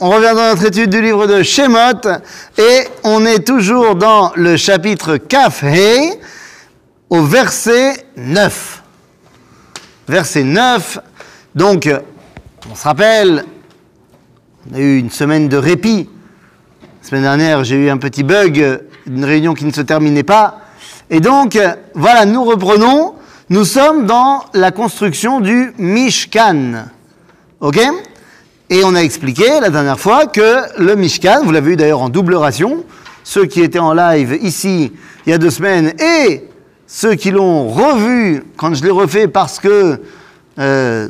On revient dans notre étude du livre de Shemot et on est toujours dans le chapitre Kaf He au verset 9. Verset 9. Donc, on se rappelle, on a eu une semaine de répit. La semaine dernière, j'ai eu un petit bug, une réunion qui ne se terminait pas. Et donc, voilà, nous reprenons. Nous sommes dans la construction du Mishkan. OK? Et on a expliqué la dernière fois que le Mishkan, vous l'avez eu d'ailleurs en double ration, ceux qui étaient en live ici il y a deux semaines et ceux qui l'ont revu quand je l'ai refait parce que euh,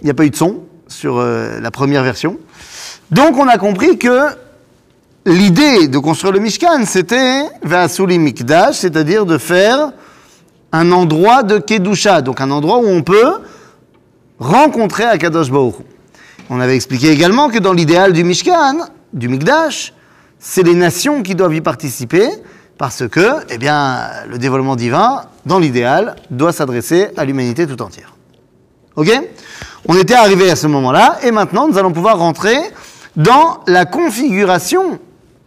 il n'y a pas eu de son sur euh, la première version. Donc on a compris que l'idée de construire le Mishkan, c'était Vasuli Mikdash, c'est-à-dire de faire un endroit de Kedusha, donc un endroit où on peut rencontrer Akadosh Baruch. On avait expliqué également que dans l'idéal du Mishkan, du Mikdash, c'est les nations qui doivent y participer parce que, eh bien, le dévoilement divin, dans l'idéal, doit s'adresser à l'humanité tout entière. Ok? On était arrivé à ce moment-là et maintenant nous allons pouvoir rentrer dans la configuration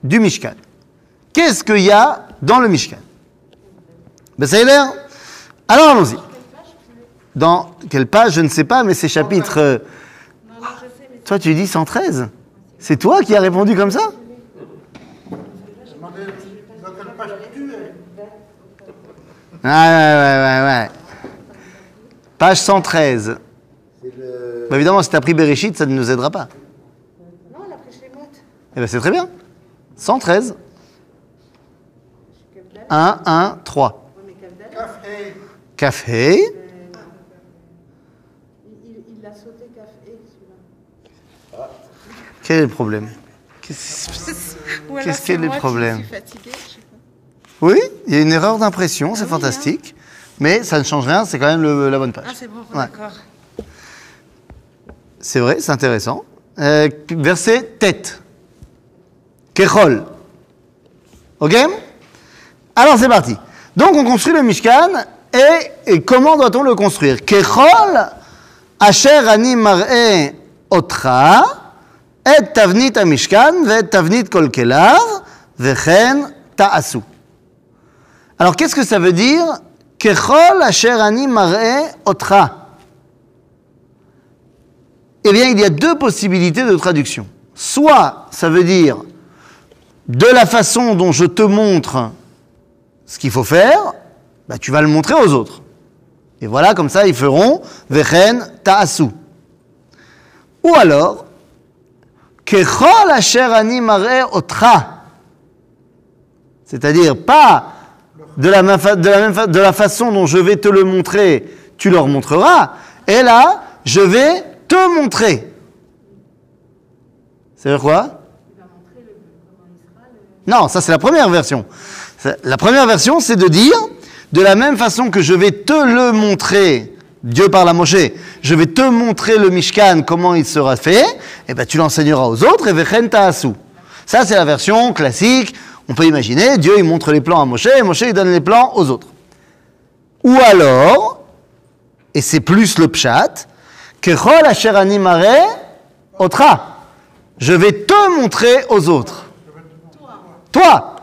du Mishkan. Qu'est-ce qu'il y a dans le Mishkan? Ben ça l'air Alors allons-y. Dans quelle page? Je ne sais pas, mais c'est chapitre... Toi tu dis 113 C'est toi qui as répondu comme ça Ah ouais, ouais, ouais, ouais. Page 113. Bah, évidemment, si tu as pris Bereshit, ça ne nous aidera pas. Non, elle a pris chez Mott. Eh bien, c'est très bien. 113. 1, 1, 3. Oui, mais Kavdal, Café. il il- il l'a sauté café, celui-là. Quel est le problème Qu'est-ce- qu'il y a de moi qui problème. Oui, il y a une erreur d'impression, c'est oui, fantastique. Mais ça ne change rien, c'est quand même le- la bonne page. Ah, c'est bon, Ouais. d'accord. C'est vrai, c'est intéressant. Euh, verset tête. Kechol. Ok? Alors c'est parti. Donc on construit le Mishkan et, et comment doit-on le construire? Kechol asher ani mar'e otra Alors qu'est-ce que ça veut dire? otra eh bien, il y a deux possibilités de traduction. Soit ça veut dire de la façon dont je te montre ce qu'il faut faire, bah, tu vas le montrer aux autres. Et voilà, comme ça, ils feront Vechen Ta'asu. Ou alors, C'est-à-dire, pas de la, façon dont je vais te le montrer, tu leur montreras. Et là, je vais te montrer. Ça veut dire quoi? Non, ça c'est la première version. La première version, c'est de dire, de la même façon que je vais te le montrer, Dieu parle à Moshe, je vais te montrer le Mishkan, comment il sera fait, et ben tu l'enseigneras aux autres, et vechen ta'asu. Ça c'est la version classique, on peut imaginer, Dieu il montre les plans à Moshe, et Moshe il donne les plans aux autres. Ou alors, et c'est plus le pshat, Kechol asher ani mar'e otra. Je vais te montrer aux autres. Toi.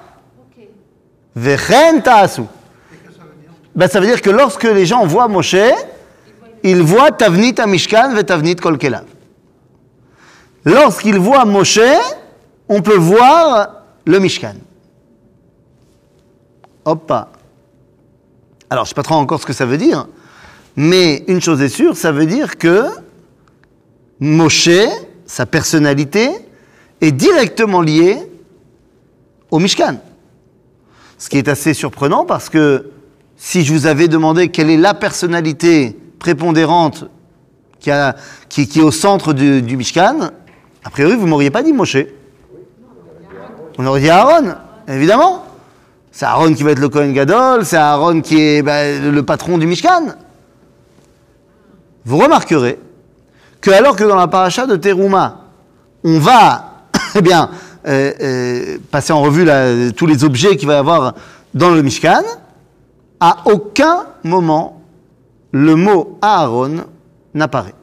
Vechen ta'asu. Ben, ça veut dire que lorsque les gens voient Moshe, ils voient Tavnit Amishkan ve Tavnit Kol Kelav. Lorsqu'ils voient Moshe, on peut voir le Mishkan. Hoppa. Alors, je ne sais pas trop encore ce que ça veut dire, mais une chose est sûre, ça veut dire que Moshe, sa personnalité, est directement liée au Mishkan. Ce qui est assez surprenant parce que si je vous avais demandé quelle est la personnalité prépondérante qui, est au centre du, Mishkan, a priori, vous ne m'auriez pas dit Moshe. On aurait dit Aaron, évidemment. C'est Aaron qui va être le Kohen Gadol, c'est Aaron qui est ben, le patron du Mishkan. Vous remarquerez que alors que dans la paracha de Teruma, on va eh bien, euh, euh, passer en revue tous les objets qu'il va y avoir dans le Mishkan, à aucun moment le mot Aaron n'apparaît.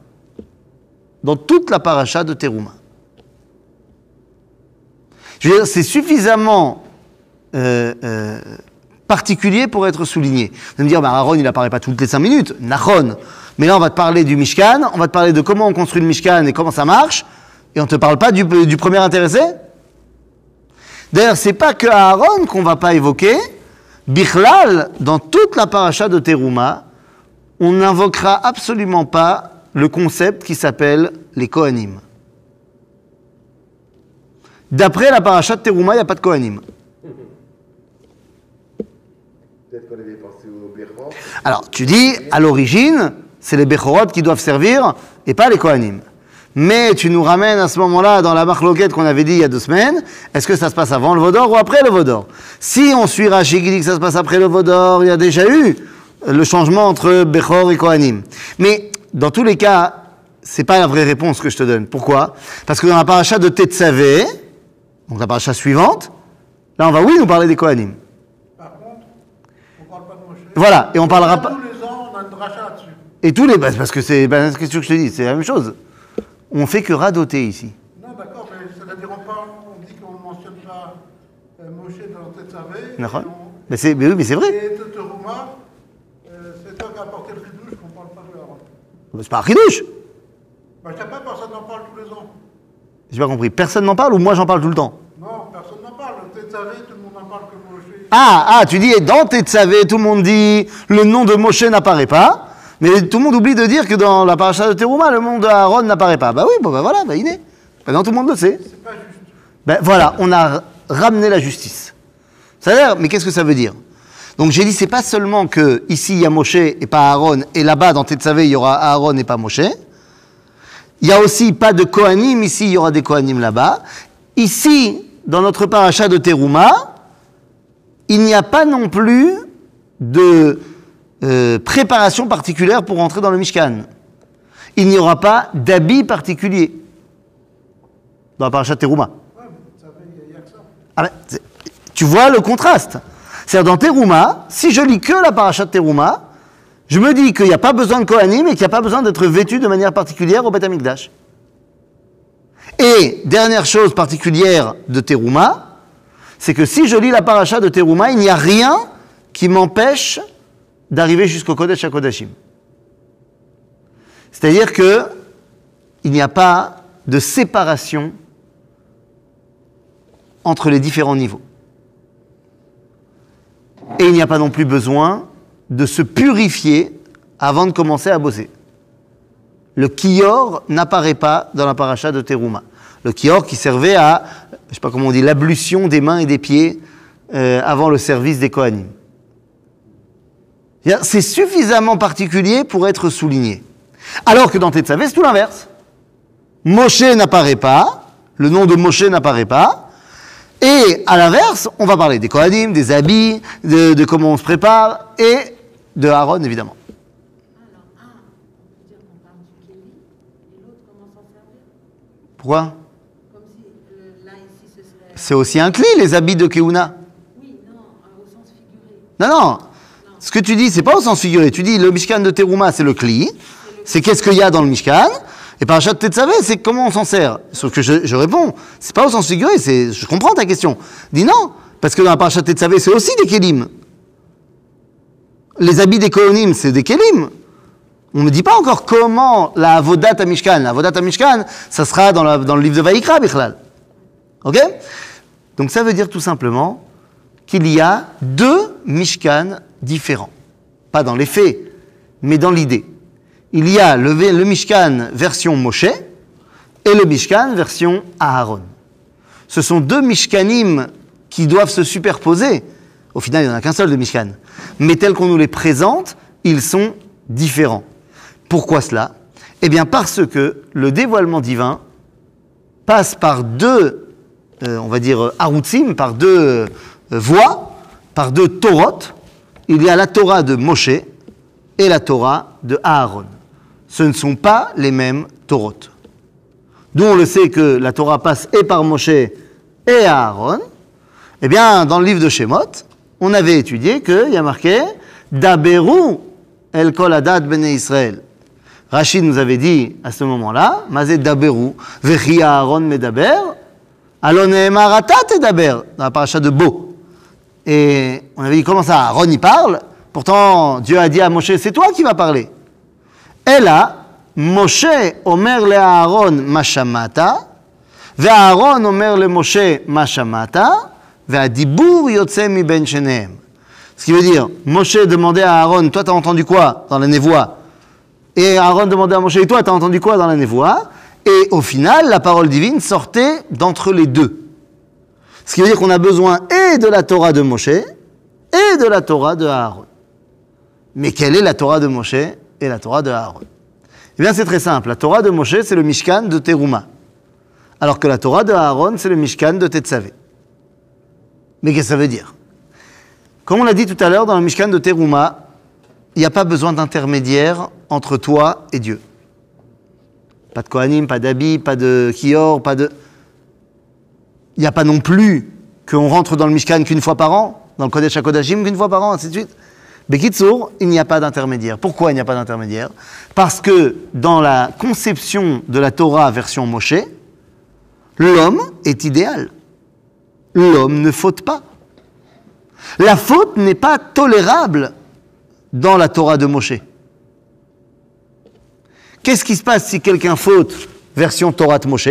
dans toute la paracha de dire, c'est suffisamment euh, euh, particulier pour être souligné. Vous allez me dire, bah, Aaron, il apparaît pas toutes les cinq minutes. Nachon. Mais là, on va te parler du Mishkan, on va te parler de comment on construit le Mishkan et comment ça marche, et on te parle pas du, premier intéressé D'ailleurs, c'est pas que Aaron qu'on va pas évoquer. Bichlal, dans toute la paracha de Teruma, on n'invoquera absolument pas le concept qui s'appelle les Kohanim. D'après la paracha de Teruma, il n'y a pas de Kohanim. Alors, tu dis, à l'origine, c'est les Bechorot qui doivent servir et pas les Kohanim. Mais tu nous ramènes à ce moment-là dans la marloquette qu'on avait dit il y a deux semaines. Est-ce que ça se passe avant le Vaudor ou après le Vaudor? Si on suit Rachid qui dit que ça se passe après le Vaudor, il y a déjà eu le changement entre Bechor et Kohanim. Mais dans tous les cas, c'est pas la vraie réponse que je te donne. Pourquoi? Parce que dans la paracha de Tetzavé, donc la paracha suivante, là on va oui nous parler des Kohanim. Par contre, on parle pas de Moshe. Voilà, et on parlera pas. Tous les ans, on a une dracha là-dessus. Et tous les. bah, parce que c'est. Bah, qu'est-ce que je te dis C'est la même chose. On fait que radoter ici. Non, d'accord, mais c'est-à-dire on parle, on dit qu'on ne mentionne pas euh, Moshe dans Tetzavé. D'accord. Mais, c'est, mais oui, mais c'est vrai. Et Teteruma, euh, c'est toi qui as apporté le chidouche qu'on ne parle pas de Aaron. C'est pas un ridouche. Bah, je sais pas, personne n'en parle tous les ans. J'ai pas compris. Personne n'en parle ou moi j'en parle tout le temps? Non, personne n'en parle. Tetzavé, tout le monde en parle que Moshe. Ah, ah, tu dis, et dans Tetzavé, tout le monde dit, le nom de Moshe n'apparaît pas. Mais tout le monde oublie de dire que dans la paracha de Teruma, le nom de Aaron n'apparaît pas. Bah oui, bah voilà, bah il est. Maintenant tout le monde le sait. C'est pas juste. Ben voilà, on a ramené la justice. Ça a l'air, mais qu'est-ce que ça veut dire? Donc j'ai dit, c'est pas seulement que ici il y a Moshe et pas Aaron, et là-bas dans Tetzavé il y aura Aaron et pas Moshe. Il y a aussi pas de Kohanim, ici il y aura des Kohanim là-bas. Ici, dans notre paracha de Teruma, il n'y a pas non plus de euh, préparation particulière pour entrer dans le Mishkan. Il n'y aura pas d'habit particulier dans la paracha de Teruma. Ouais, mais Tetzavé, il n'y a, que ça. Ah ben, tu vois le contraste. C'est-à-dire dans Teruma, si je lis que la paracha de Teruma, je me dis qu'il n'y a pas besoin de Kohanim et qu'il n'y a pas besoin d'être vêtu de manière particulière au Beth Amikdash. Et dernière chose particulière de Teruma, c'est que si je lis la paracha de Teruma, il n'y a rien qui m'empêche d'arriver jusqu'au Kodesh HaKodashim. C'est-à-dire que il n'y a pas de séparation entre les différents niveaux. Et il n'y a pas non plus besoin de se purifier avant de commencer à bosser. Le kior n'apparaît pas dans la paracha de Teruma. Le kior qui servait à, je sais pas comment on dit, l'ablution des mains et des pieds euh, avant le service des Kohanim. C'est suffisamment particulier pour être souligné. Alors que dans Tetzavé, c'est tout l'inverse. Moshe n'apparaît pas, le nom de Moshe n'apparaît pas, et à l'inverse, on va parler des Kohanim, des habits, de, comment on se prépare, et de Aaron, évidemment. Un, Pourquoi. C'est aussi inclus, les habits de Keuna. Oui, non, au sens figuré. Non, non. Ce que tu dis, c'est pas au sens figuré. Tu dis, le Mishkan de Teruma, c'est le Kli. C'est qu'est-ce qu'il y a dans le Mishkan? Et par de Tetzavé, c'est comment on s'en sert? Sauf que je, réponds, c'est pas au sens figuré, je comprends ta question. Dis non, parce que dans la parachat de Tetzavé, c'est aussi des Kélim. Les habits des Kohanim, c'est des Kélim. On ne dit pas encore comment la Avodat à Mishkan. La Avodat à Mishkan, ça sera dans, dans le livre de Vaïkra, Bichlal. Ok? Donc ça veut dire tout simplement qu'il y a deux Mishkan différents. Pas dans les faits, mais dans l'idée. Il y a le, Mishkan version Moshe et le Mishkan version Aaron. Ce sont deux Mishkanim qui doivent se superposer. Au final, il n'y en a qu'un seul de Mishkan. Mais tels qu'on nous les présente, ils sont différents. Pourquoi cela? Eh bien parce que le dévoilement divin passe par deux, euh, on va dire, arutsim, par deux euh, voies, par deux Torot. Il y a la Torah de Moshe et la Torah de Aaron. Ce ne sont pas les mêmes Torot. D'où on le sait que la Torah passe et par Moshe et Aaron. Eh bien, dans le livre de Shemot, on avait étudié qu'il y a marqué Daberu el kol adat bene Israël. Rachid nous avait dit à ce moment-là, Mazé Daberu, Vechi Aaron Medaber, Alon Marata Tedaber, dans la paracha de Beau. Et on avait dit, comment ça, Aaron y parle? Pourtant, Dieu a dit à Moshe, c'est toi qui vas parler. Et là, Moshe omer le Aaron Mashamata, והאהרון אומר למשה מה שמעת, והדיבור יוצא מבין שניהם. Ce qui veut dire, Moshe demandait à Aaron, toi t'as entendu quoi dans la névoie Et Aaron demandait à Moshe, et toi t'as entendu quoi dans la névoie Et au final, la parole divine sortait d'entre les deux. Ce qui veut dire qu'on a besoin et de la Torah de Moshe et de la Torah de Aaron. Mais quelle est la Torah de Moshe Et la Torah de Aaron Eh bien c'est très simple. La Torah de Moshe, c'est le Mishkan de Teruma. Alors que la Torah de Aaron, c'est le Mishkan de Tetzavé. Mais qu'est-ce que ça veut dire? Comme on l'a dit tout à l'heure, dans le Mishkan de Teruma, il n'y a pas besoin d'intermédiaire entre toi et Dieu. Pas de Kohanim, pas d'Abi, pas de Kior, pas de. Il n'y a pas non plus qu'on rentre dans le Mishkan qu'une fois par an, dans le Kodesh HaKodashim qu'une fois par an, ainsi de suite. Bekitsour, il n'y a pas d'intermédiaire. Pourquoi il n'y a pas d'intermédiaire? Parce que dans la conception de la Torah version Moshe, l'homme est idéal. L'homme ne faute pas. La faute n'est pas tolérable dans la Torah de Moshe. Qu'est-ce qui se passe si quelqu'un faute version Torah de Moshe?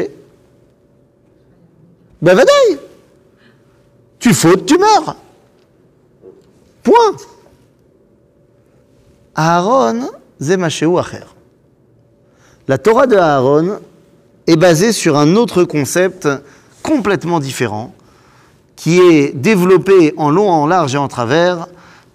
Ben vadaï Tu fautes, tu meurs. Point. Aaron, zemashéou acher. La Torah de Aaron est basée sur un autre concept complètement différent, qui est développé en long, en large et en travers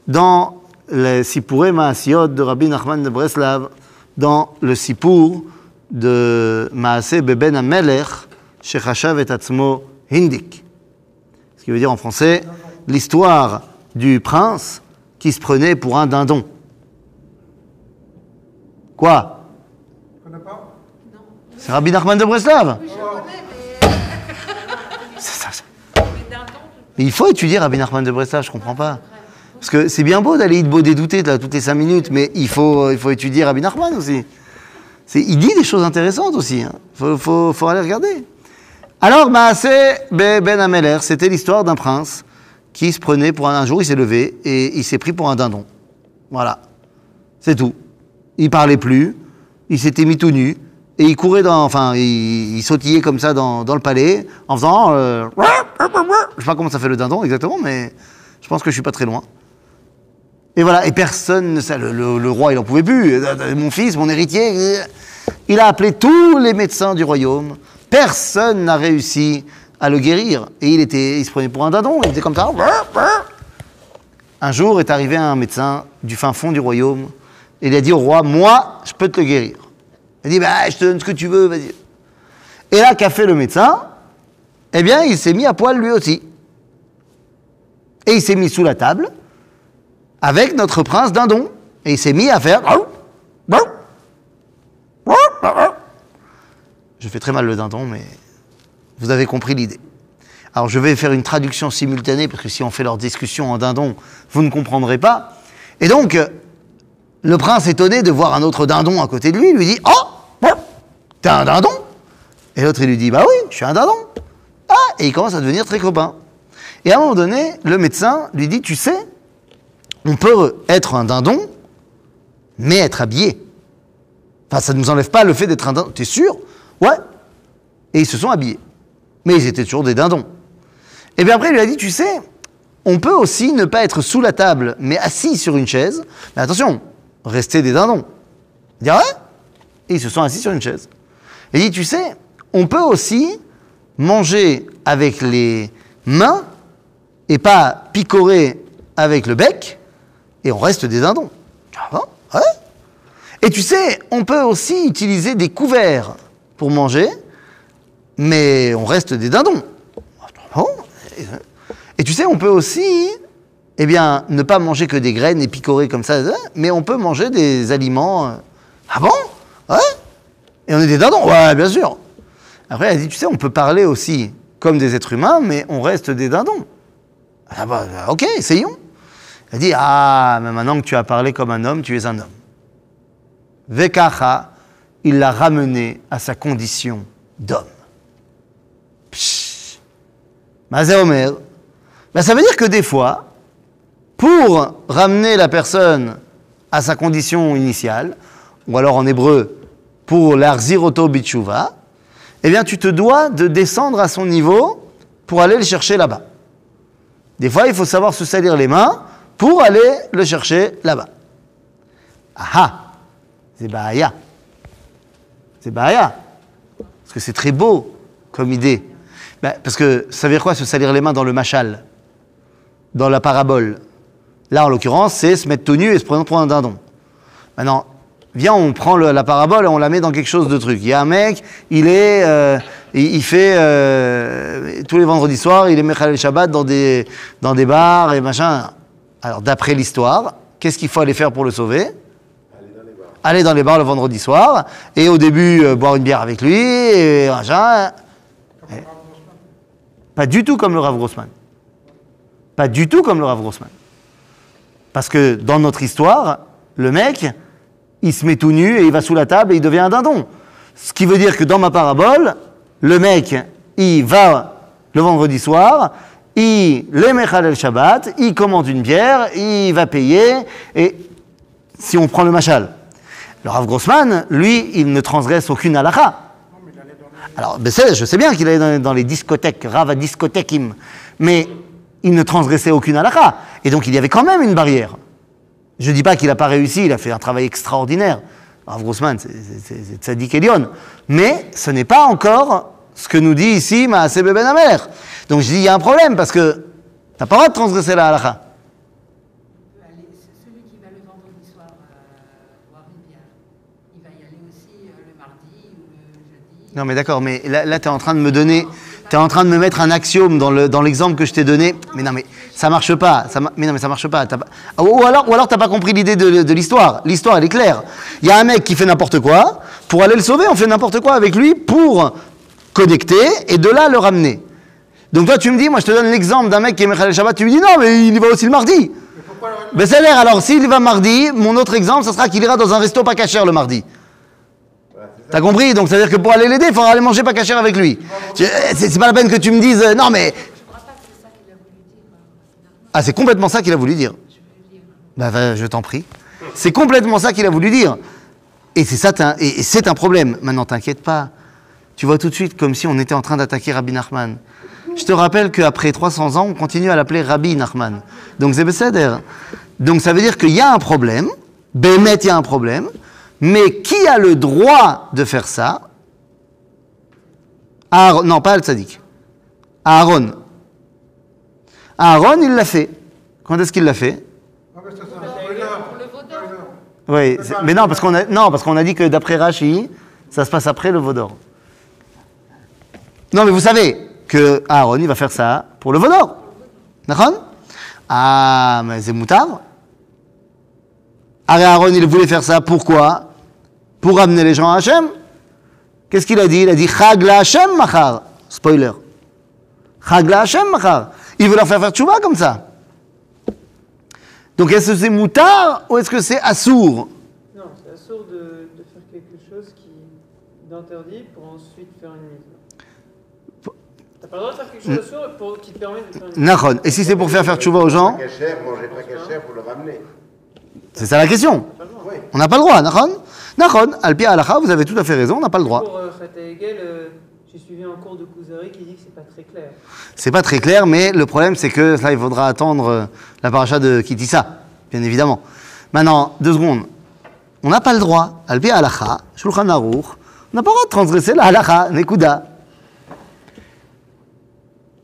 dans le Sipuré Maasiot de Rabbi Nachman de Breslav, dans le Sipur de Maaseh Beben Amelech, Shechashav et Atzmo Hindik. Ce qui veut dire en français l'histoire du prince qui se prenait pour un dindon. Quoi C'est Rabbi Nachman de Breslav Oui, je connais, mais, C'est ça, ça. mais il faut étudier Rabbi Nachman de Breslav, je comprends pas. Parce que c'est bien beau d'aller beau dédouter là, toutes les cinq minutes, mais il faut, il faut étudier Rabbi Nachman aussi. C'est- Il dit des choses intéressantes aussi. Il faut, faut, faut aller regarder. Alors, Maaseh Be- Ben Ameler, c'était l'histoire d'un prince qui se prenait pour un... Un jour, il s'est levé et il s'est pris pour un dindon. Voilà. C'est tout. Il parlait plus, il s'était mis tout nu, et il courait dans... Enfin, il, il sautillait comme ça dans, le palais, en faisant... euh, je sais pas comment ça fait le dindon exactement, mais je pense que je suis pas très loin. Et voilà, et personne le, le- roi il en pouvait plus, Euh, mon fils, mon héritier, euh, il a appelé tous les médecins du royaume, personne n'a réussi à le guérir, et il, était, il se prenait pour un dindon, il était comme ça. Un jour est arrivé un médecin du fin fond du royaume, il a dit au roi, moi, je peux te le guérir. Il a dit, bah, je te donne ce que tu veux, vas-y. Et là, qu'a fait le médecin? Eh bien, il s'est mis à poil lui aussi. Et il s'est mis sous la table, avec notre prince dindon. Et il s'est mis à faire. Je fais très mal le dindon, mais vous avez compris l'idée. Alors je vais faire une traduction simultanée, parce que si on fait leur discussion en dindon, vous ne comprendrez pas. Et donc, le prince étonné de voir un autre dindon à côté de lui, lui dit Oh T'es un dindon Et l'autre, il lui dit Bah oui, je suis un dindon. Ah Et il commence à devenir très copain. Et à un moment donné, le médecin lui dit Tu sais, on peut être un dindon, mais être habillé. Enfin, ça ne nous enlève pas le fait d'être un dindon. T'es sûr? Ouais. Et ils se sont habillés. Mais ils étaient toujours des dindons. Et bien après, il lui a dit, tu sais, on peut aussi ne pas être sous la table, mais assis sur une chaise. Mais attention, rester des dindons. Il dit, ah ouais? Et ils se sont assis sur une chaise. Il dit, tu sais, on peut aussi manger avec les mains et pas picorer avec le bec, et on reste des dindons. Ah bon? Ouais? Et tu sais, on peut aussi utiliser des couverts pour manger, mais on reste des dindons. Ah bon? Et tu sais, on peut aussi, eh bien, ne pas manger que des graines et picorer comme ça, mais on peut manger des aliments. euh, Ah bon? Ouais? Et on est des dindons? Ouais, bien sûr. Après, elle dit, tu sais, on peut parler aussi comme des êtres humains, mais on reste des dindons. Ah bah, ok, essayons. Elle dit, ah, mais maintenant que tu as parlé comme un homme, tu es un homme. Vekacha il l'a ramené à sa condition d'homme. Psh. Mazé Omer. Ben, ça veut dire que des fois, pour ramener la personne à sa condition initiale, ou alors en hébreu, pour l'arziroto bitshuva, eh bien, tu te dois de descendre à son niveau pour aller le chercher là-bas. Des fois, il faut savoir se salir les mains pour aller le chercher là-bas. Ah ah C'est Bahaya. C'est Bahaya. Parce que c'est très beau comme idée. Ben, parce que ça veut dire quoi se salir les mains dans le machal? Dans la parabole? Là, en l'occurrence, c'est se mettre tout nu et se prendre pour un dindon. Maintenant, viens, on prend la parabole et on la met dans quelque chose de truc. Il y a un mec, il est, euh, il, fait euh, tous les vendredis soirs, il est Mechal Shabbat dans des, dans des bars et machin. Alors, d'après l'histoire, qu'est-ce qu'il faut aller faire pour le sauver? Aller dans les bars le vendredi soir et au début euh, boire une bière avec lui et machin. Et- Pas du tout comme le Rav Grossman. Pas du tout comme le Rav Grossman. Parce que dans notre histoire, le mec, il se met tout nu et il va sous la table et il devient un dindon. Ce qui veut dire que dans ma parabole, le mec, il va le vendredi soir, il les Mechal el Shabbat, il commande une bière, il va payer, et si on prend le machal. Le Rav Grossman, lui, il ne transgresse aucune halakha. Alors, ben je sais bien qu'il allait dans, les discothèques, Rav à discothèquim, mais il ne transgressait aucune halakha. Et donc, il y avait quand même une barrière. Je ne dis pas qu'il n'a pas réussi, il a fait un travail extraordinaire. Rav Grossman, c'est- Tzadik Elion. Mais ce n'est pas encore ce que nous dit ici Maaseh Ben Amer. Donc, je dis, il y a un problème, parce que tu n'as pas le droit de transgresser la halakha. euh, boire une bière, il va y aller aussi le mardi ou le jeudi. Non, mais d'accord, mais là, là tu es en train de me donner. Tu es en train de me mettre un axiome dans le- dans l'exemple que je t'ai donné. Mais non, mais ça marche pas. Ça, mais non, mais ça marche pas. Ou alors, ou alors t'as pas compris l'idée de, de l'histoire. L'histoire, elle est claire. Il y a un mec qui fait n'importe quoi. Pour aller le sauver, on fait n'importe quoi avec lui pour connecter et de là le ramener. Donc toi, tu me dis, moi je te donne l'exemple d'un mec qui est Mechal Shabbat, tu me dis non, mais il y va aussi le mardi. Mais Ben c'est l'air, alors s'il va mardi, mon autre exemple, ça sera qu'il ira dans un resto pas cachère le mardi. T'as compris Donc ça veut dire que pour aller l'aider, il faudra aller manger pas cachère avec lui. Euh, C'est pas la peine que tu me dises, euh, non mais... Ah, c'est complètement ça qu'il a voulu dire. Bah, je t'en prie. C'est complètement ça qu'il a voulu dire. Et c'est ça, et, c'est un problème. Maintenant, t'inquiète pas. Tu vois tout de suite comme si on était en train d'attaquer Rabbi Nachman. Je te rappelle qu'après 300 ans, on continue à l'appeler Rabbi Nachman. Donc c'est Besséder. Donc ça veut dire qu'il y a un problème. Bémet, il y a un problème. Mais qui a le droit de faire ça? Aaron, non, pas Al-Tzadik. Aaron. Aaron, il l'a fait. Quand est-ce qu'il l'a fait? Ah. Oui, mais non, parce qu'on a, non, parce qu'on a dit que d'après Rashi, ça se passe après le Vaudor. Non, mais vous savez que Aaron, il va faire ça pour le Vaudor. D'accord? Ah, mais c'est moutard. Aaron, il voulait faire ça pourquoi? Pour amener les gens à Hachem. Qu'est-ce qu'il a dit? Il a dit Chag la Hachem machar. Spoiler. Chag la Hachem machar. Il veut leur faire faire tchouva comme ça. Donc est-ce que c'est moutard ou est-ce que c'est assour? Non, c'est assourd de, de faire quelque chose qui d'interdit pour ensuite faire une mise. T'as pas le droit de faire quelque chose d'assourd pour qui te permet de faire une mise. Et si c'est pour faire faire tchouva aux gens Pas cachère, manger pas cachère pour le ramener. C'est ça la question. On n'a pas le droit, Nahon Nahon, Alpi Alacha, vous avez tout à fait raison, on n'a pas le droit. Pour euh, Hegel, euh, j'ai suivi un cours de Kuzari qui dit que c'est pas très clair. C'est pas très clair, mais le problème c'est que là il faudra attendre euh, la paracha de Kitissa, bien évidemment. Maintenant, deux secondes. On n'a pas le droit, Alpi Alacha, Shulchan Aruch, on n'a pas le droit de transgresser la Halacha, Nekuda.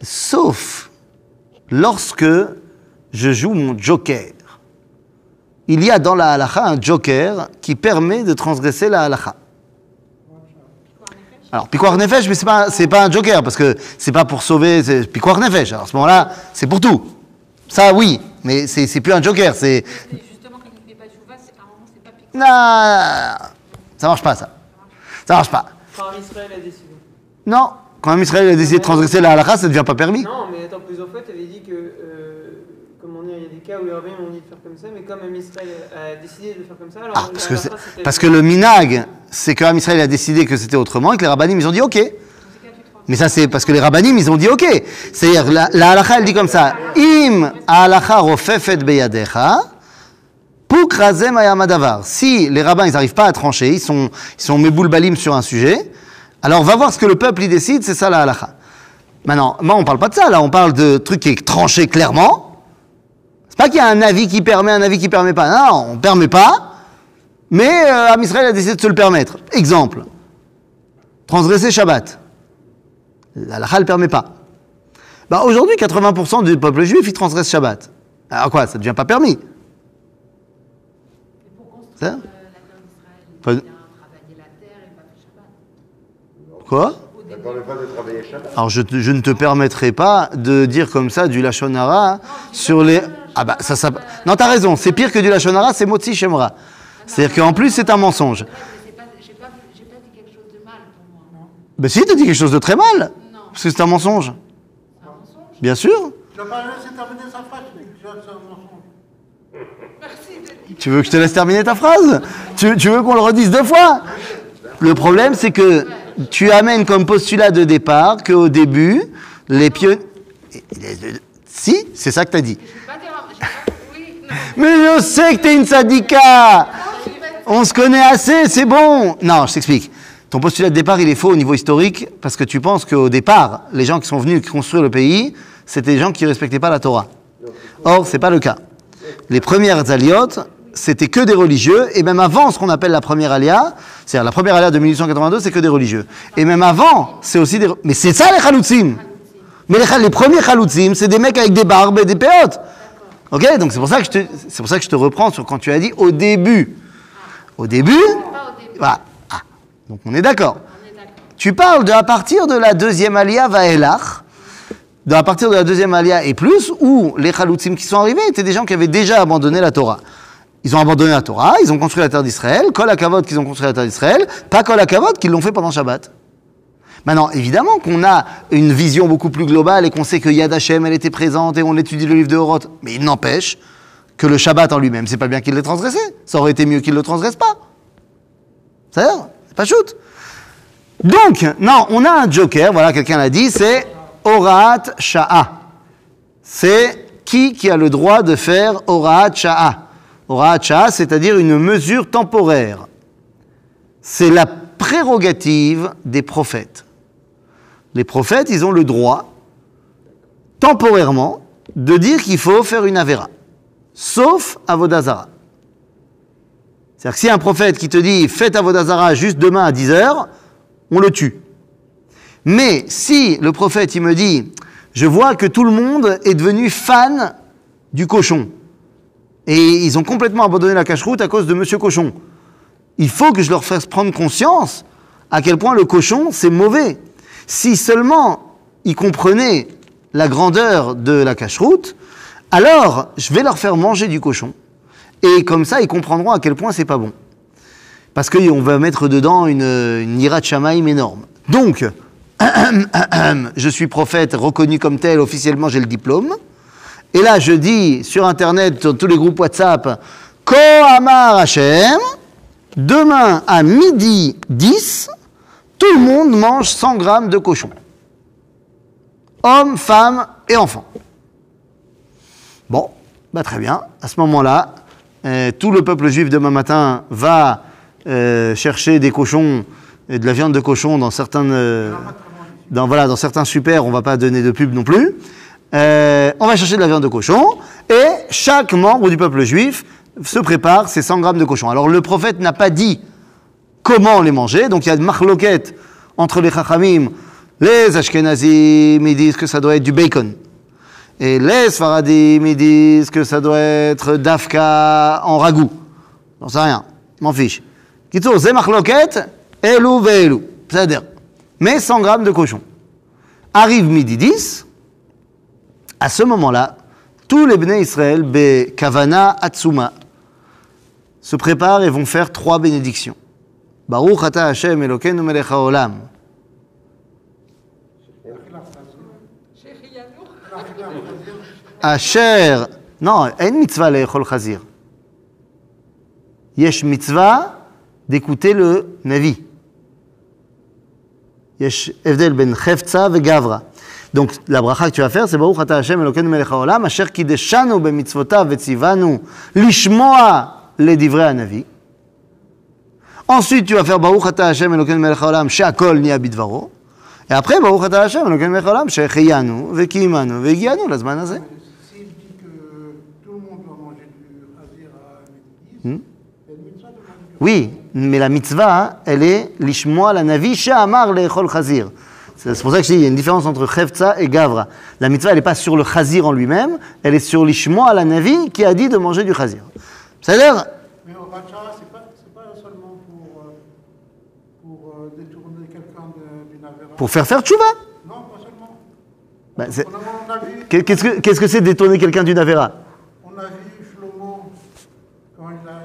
Sauf lorsque je joue mon joker. Il y a dans la halacha un joker qui permet de transgresser la halacha. Alors, piquoir nefesh, mais c'est pas, c'est pas un joker, parce que c'est pas pour sauver, piquoir nefesh. Alors, à ce moment-là, c'est pour tout. Ça, oui, mais c'est, plus un joker, c'est... Justement quand il ne fait pas de chouva, c'est- à un moment, c'est pas piquant. Non, ça marche pas, ça. Ça marche pas. Enfin, Israël a décidé. Non, quand même Israël a décidé de transgresser la halacha, ça ne devient pas permis. Non, mais attends, plusieurs fois, tu avais dit que, il y a des cas où les rabbins ont dit de faire comme ça, mais comme Am Israël a décidé de faire comme ça, alors Ah, parce que, parce que le minag, c'est que Am Israël a décidé que c'était autrement et que les rabbinim, ils ont dit OK. Mais ça, c'est parce que les rabbinim, ils ont dit OK. C'est-à-dire, la, la halakha, elle dit comme ça Im halakha rofefet beyadecha. Si les rabbins, ils n'arrivent pas à trancher, ils sont, ils sont balim sur un sujet, alors on va voir ce que le peuple y décide, c'est ça la halakha. Maintenant, moi, on parle pas de ça, là, on parle de trucs qui est tranché clairement. C'est pas qu'il y a un avis qui permet, un avis qui permet pas. Non, on permet pas. Mais euh, Am Israël a décidé de se le permettre. Exemple. Transgresser Shabbat. La ne permet pas. Bah, aujourd'hui, 80% du peuple juif, il transgresse Shabbat. Alors quoi, ça ne devient pas permis. Et pour construire Ça euh, la terre d'Israël, il Pas- faut bien travailler la terre et pas faire Shabbat. Quoi? Au Ça début, ne permet pas de travailler Shabbat. Alors je, te- je ne te permettrai pas de dire comme ça du Lachonara sur les... Ah bah ça, ça... Non, t'as raison, c'est pire que du Lachonara, c'est Motzi Shemra. C'est-à-dire qu'en plus c'est un mensonge. Ouais, mais c'est pas, j'ai pas, j'ai pas dit quelque chose de mal pour moi. Non. Ben si, t'as dit quelque chose de très mal, Non. parce que c'est un mensonge. C'est un mensonge. Bien sûr. Je vais pas laisser terminer sa phrase, mais déjà, c'est un mensonge. Merci de dire. Tu veux que je te laisse terminer ta phrase? Tu, tu veux qu'on le redise deux fois? Le problème, c'est que tu amènes comme postulat de départ qu'au début, les pionniers... Si, c'est ça que t'as dit. Mais je sais que t'es une sadika On se connaît assez, c'est bon. Non, je t'explique. Ton postulat de départ, il est faux au niveau historique parce que tu penses qu'au départ, les gens qui sont venus construire le pays, c'était des gens qui ne respectaient pas la Torah. Or, c'est pas le cas. Les premières aliotes, c'était que des religieux, et même avant ce qu'on appelle la première alia, c'est-à-dire la première alia de 1882, c'est que des religieux. Et même avant, c'est aussi des... Mais c'est ça les chaloutzim Mais les, les premiers chaloutzim, c'est des mecs avec des barbes et des péotes. Ok Donc c'est pour ça que je te, c'est pour ça que je te reprends sur quand tu as dit au début. Au début, Pas au début. voilà. Ah, donc on est d'accord. Tu parles de à partir de la deuxième alia Vaelach, de à partir de la deuxième alia et plus, où les chaloutzim qui sont arrivés étaient des gens qui avaient déjà abandonné la Torah. Ils ont abandonné la Torah, ils ont construit la terre d'Israël, Kol Akavod qu'ils ont construit la terre d'Israël, pas Kol Akavod qu'ils l'ont fait pendant Shabbat. Maintenant, évidemment qu'on a une vision beaucoup plus globale et qu'on sait que Yad Hashem, elle était présente et on étudie le livre de Horoth. Mais il n'empêche que le Shabbat en lui-même, c'est pas bien qu'il l'ait transgressé. Ça aurait été mieux qu'il le transgresse pas. C'est c'est pas shoot. Donc, non, on a un joker, voilà, quelqu'un l'a dit, c'est Orat Sha'a. C'est qui qui a le droit de faire Orat Sha'a? Orat Sha'a, c'est-à-dire une mesure temporaire. C'est la prérogative des prophètes. Les prophètes, ils ont le droit, temporairement, de dire qu'il faut faire une Avera. Sauf Avodazara. C'est-à-dire que si un prophète qui te dit faites Avodazara juste demain à 10h, on le tue. Mais si le prophète me dit je vois que tout le monde est devenu fan du cochon et ils ont complètement abandonné la cache-route à cause de monsieur cochon. Il faut que je leur fasse prendre conscience à quel point le cochon c'est mauvais. Si seulement ils comprenaient la grandeur de la cache-route, alors je vais leur faire manger du cochon et comme ça ils comprendront à quel point c'est pas bon. Parce qu'on va mettre dedans une, ira de Shamaïm énorme. Donc, je suis prophète reconnu comme tel, officiellement j'ai le diplôme. Et là, je dis sur Internet, sur tous les groupes WhatsApp, Ko Amar Hashem, demain à midi 10, tout le monde mange 100 grammes de cochon. Hommes, femmes et enfants. Bon, bah très bien. À ce moment-là, euh, tout le peuple juif demain matin va euh, chercher des cochons et de la viande de cochon dans certains, euh, dans, voilà, dans certains super, on va pas donner de pub non plus. Euh, on va chercher de la viande de cochon et chaque membre du peuple juif se prépare ses 100 grammes de cochon. Alors le prophète n'a pas dit comment les manger, donc il y a une marloquette entre les chachamim. Les ashkenazim, ils disent que ça doit être du bacon. Et les Sfaradim, ils disent que ça doit être d'Afka en ragoût. J'en sais rien, m'en fiche. C'est marloquette, elou ve'elou. C'est-à-dire, mais 100 grammes de cochon. Arrive midi 10, à ce moment-là, tous les Bnei Israël, be Kavana Atsuma, se préparent et vont faire trois bénédictions. Baruch ata Hashem Elokeinu melech haolam. Chérie Yanour. Asher Non, אין מצווה לאכול חזיר. יש מצווה d'écouter le navi. יש הבדל בין חפצה וגברא. Donc, la bracha que tu vas faire, c'est ברוך אתה השם אלוקינו מלך העולם, אשר קידשנו במצוותיו וציוונו לשמוע לדברי הנביא. Ensuite, tu vas faire Baruch Ata Hashem Eloken Melech Haolam Sheakol Ni Abidvaro. Et après, Baruch Ata Hashem Eloken Melech Haolam Shechianu Vekimanu Vegianu Lazman Hazeh. Hmm? Oui, mais la mitzvah, elle est l'ishmoa la navi sha'amar le'echol chazir. C'est pour ça que je dis, il y a une différence entre chevtsa et gavra. La mitzvah, elle n'est pas sur le chazir en lui-même, elle est sur l'ishmoa la navi qui a dit de manger du chazir. C'est-à-dire... Mais au c'est pas, pas seulement pour euh, détourner quelqu'un de- d'une avéra. pour faire faire tchouva. Non, pas seulement. Ben, Qu'est- Qu'est-ce que c'est détourner quelqu'un d'une avéra on a vu Shlomo quand il a,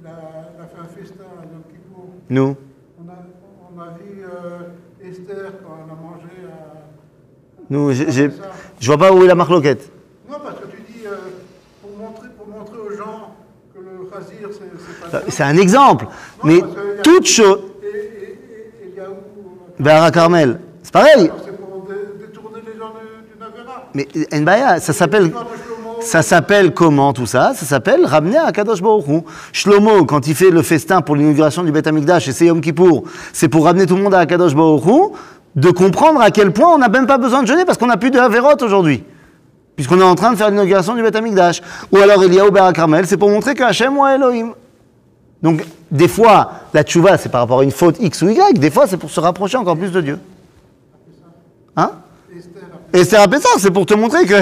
il a, il a fait un festin à Yom Kippour. Nous? On a, on a vu euh, Esther quand elle a mangé à. Nous, je vois pas où est la marloquette. Non, parce que tu dis, euh, pour, montrer, pour montrer aux gens que le khazir, c'est c'est pas bien. C'est un exemple. Mais toute chose. Béara Carmel, c'est pareil. c'est pour dé- détourner les gens de- d'une avéra. Mais Nbaya, ça s'appelle. Ça s'appelle comment tout ça? Ça s'appelle ramener à Kadosh Baruch Hu. Shlomo, quand il fait le festin pour l'inauguration du Beth Amikdash et c'est Yom Kippour, c'est pour ramener tout le monde à Kadosh Baruch Hu, de comprendre à quel point on n'a même pas besoin de jeûner parce qu'on n'a plus de Haverot aujourd'hui. Puisqu'on est en train de faire l'inauguration du Beth Amikdash. Ou alors Eliyahu Ber Carmel, c'est pour montrer que Hachem ou Elohim. Donc, des fois, la tchouva, c'est par rapport à une faute X ou Y. Des fois, c'est pour se rapprocher encore plus de Dieu. Hein? Esther, à Pessah, c'est pour te montrer que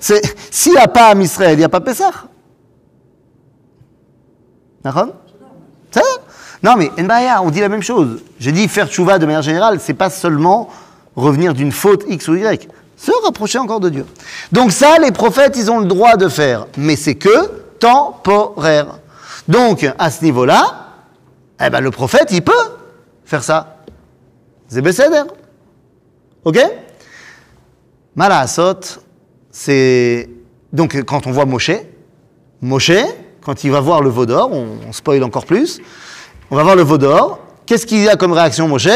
s'il n'y a pas Israël, il n'y a pas Pessah. D'accord? Non, mais on dit la même chose. J'ai dit faire tchouva de manière générale, c'est pas seulement revenir d'une faute X ou Y, se rapprocher encore de Dieu. Donc ça, les prophètes, ils ont le droit de faire, mais c'est que temporaire. Donc, à ce niveau-là, eh ben, le prophète, il peut faire ça. Besséder. Ok? Malasot, c'est. Donc, quand on voit Moshe, Moshe, quand il va voir le veau d'or, on, on spoil encore plus, on va voir le veau d'or, qu'est-ce qu'il a comme réaction, Moshe?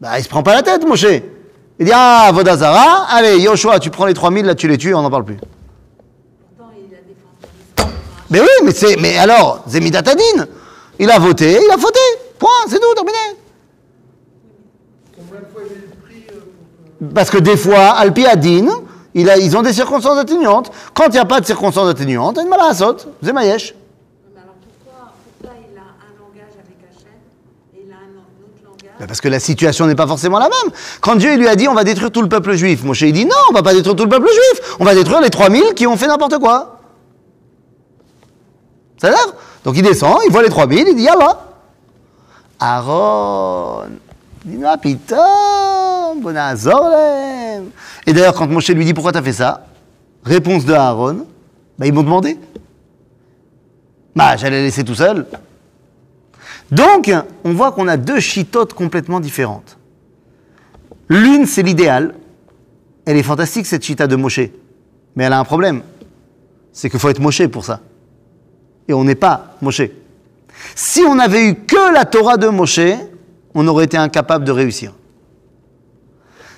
Bah, il se prend pas la tête, Moshe. Il dit Ah, Vodazara, allez, Yoshua, tu prends les 3000, là, tu les tues, on n'en parle plus. Pourtant, il a défendu l'histoire. Mais oui, mais c'est. Mais alors, Zemidatadine, il a voté, il a voté. Point, c'est tout, terminé. combien de fois il a eu le prix euh, pour que- Parce que des fois, Alpi Adin, il a, ils ont des circonstances atténuantes. Quand il n'y a pas de circonstances atténuantes, il y a une malasot, c'est mayesh. Mais alors pourquoi, pourquoi il a un langage avec Hachem et il a un autre langage? Ben Parce que la situation n'est pas forcément la même. Quand Dieu il lui a dit on va détruire tout le peuple juif, Moshe il dit non, on va pas détruire tout le peuple juif, on va détruire les 3000 qui ont fait n'importe quoi. L'air Donc il descend, il voit les 3000, il dit Yallah. Aaron, il dit non, putain. Et d'ailleurs, quand Moshe lui dit pourquoi tu as fait ça, réponse de Aaron, ben, ils m'ont demandé. Bah, j'allais laisser tout seul. Donc, on voit qu'on a deux chitotes complètement différentes. L'une, c'est l'idéal. Elle est fantastique, cette chita de Moshe. Mais elle a un problème. C'est qu'il faut être Moshe pour ça. Et on n'est pas Moshe. Si on avait eu que la Torah de Moshe, on aurait été incapable de réussir.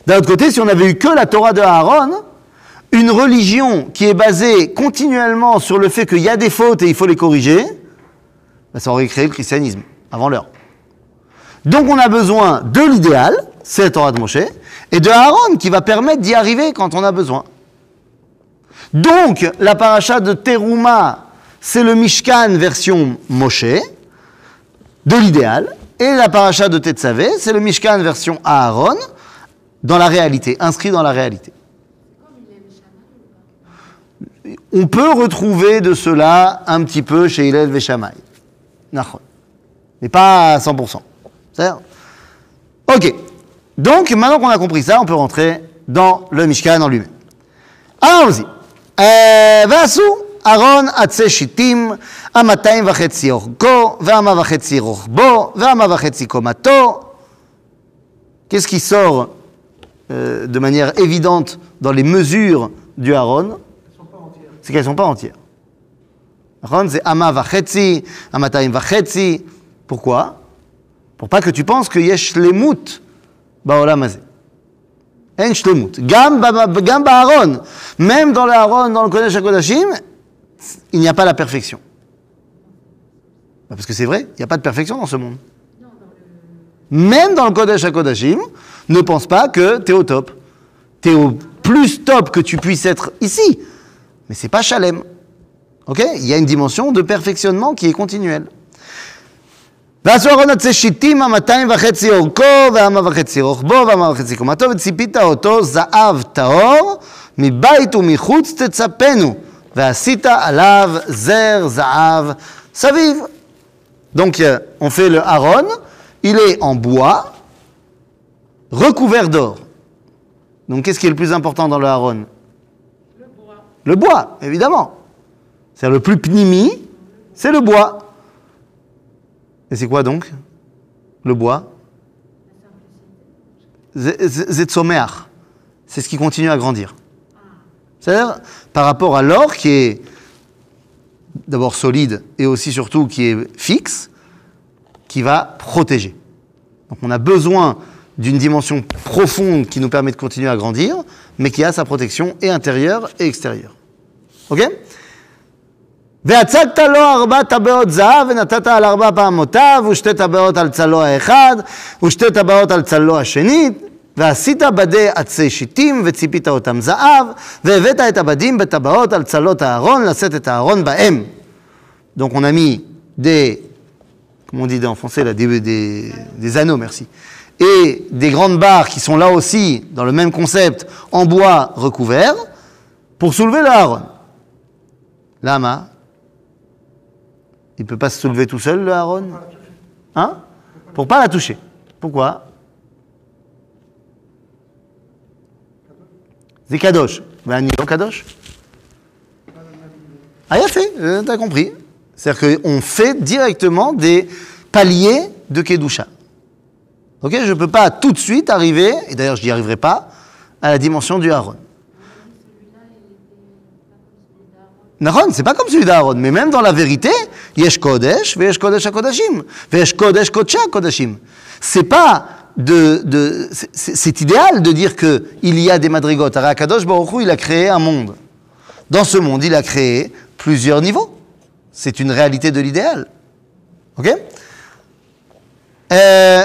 D'un autre côté, si on avait eu que la Torah de Aaron, une religion qui est basée continuellement sur le fait qu'il y a des fautes et il faut les corriger, ben, ça aurait créé le christianisme avant l'heure. Donc on a besoin de l'idéal, c'est la Torah de Moshe, et de Aaron qui va permettre d'y arriver quand on a besoin. Donc la paracha de Teruma, c'est le Mishkan version Moshe, de l'idéal, et la paracha de Tetzavé, c'est le Mishkan version Aaron, dans la réalité, inscrit dans la réalité. On peut retrouver de cela un petit peu chez Hillel Veshamay. Mais pas à 100%. Ok. Donc, maintenant qu'on a compris ça, on peut rentrer dans le Mishkan en lui-même. Allons-y. Euh, Vassou ארון עצי שיטים, המאתיים וחצי אורכו, והמה וחצי רוחבו, והמה וחצי קומתו. Qu'est-ce qui sort euh, de manière évidente dans les mesures du Aaron Ils sont pas en c'est qu'elles ne sont pas entières. Ron, c'est ama vachetzi, amatayim vachetzi. Pourquoi Pour pas que tu penses qu'il y a shlemut baolam hazeh. En shlemut. Gam ba- ba- gam ba'aron. Même dans le Aaron, dans le Kodesh HaKodashim, il n'y a pas la perfection. Bah, Parce que c'est vrai, il n'y a pas de perfection dans ce monde. Même dans le Kodesh HaKodashim, ne pense pas que tu es au top. Tu es au plus top que tu puisses être ici. Mais c'est pas Shalem. Ok Il y a une dimension de perfectionnement qui est continuelle. ועשו ארון עצי שיטים המאתיים וחצי אורכו והמה וחצי רוחבו והמה וחצי קומתו וציפית אותו זהב טהור מבית ומחוץ תצפנו alav zer zaav saviv. Donc euh, on fait le haron, il est en bois, recouvert d'or. Donc qu'est-ce qui est le plus important dans le haron? Le bois. Le bois, évidemment. C'est le plus pnimi, c'est le bois. Et c'est quoi donc? Le bois? Zetsomer. C'est ce qui continue à grandir. C'est-à-dire, par rapport à l'or qui est d'abord solide et aussi surtout qui est fixe, qui va protéger. Donc on a besoin d'une dimension profonde qui nous permet de continuer à grandir, mais qui a sa protection et intérieure et extérieure. Ok והצגת לו ארבע טבעות זהב ונתת על ארבע פעמותיו ושתי טבעות על צלו האחד ושתי טבעות על צלו השנית ועשית בדי עצי שיטים וציפית אותם זהב והבאת את הבדים בטבעות על צלות הארון לשאת את הארון בהם. Donc on a mis des, comment on dit en français là, des, des, des anneaux, merci, et des grandes barres qui sont là aussi dans le même concept en bois recouvert pour soulever le haron. Lama, il ne peut pas se soulever tout seul le haron Hein Pour pas la toucher. Pourquoi C'est kadosh. Ben, non kadosh. Ah, il a fait, euh, t'as compris. C'est-à-dire qu'on fait directement des paliers de Kedusha. Ok Je ne peux pas tout de suite arriver, et d'ailleurs je n'y arriverai pas, à la dimension du Aaron. Naron, c'est pas comme celui d'Aaron, mais même dans la vérité, Yesh Kodesh, Veyesh Kodesh HaKodashim, Veyesh Kodesh Kodesh HaKodashim. C'est pas c'est idéal de dire que il y a des madrigotes. Akadosh Baruch il a créé un monde. Dans ce monde, il a créé plusieurs niveaux. C'est une réalité de l'idéal. Ok? Euh,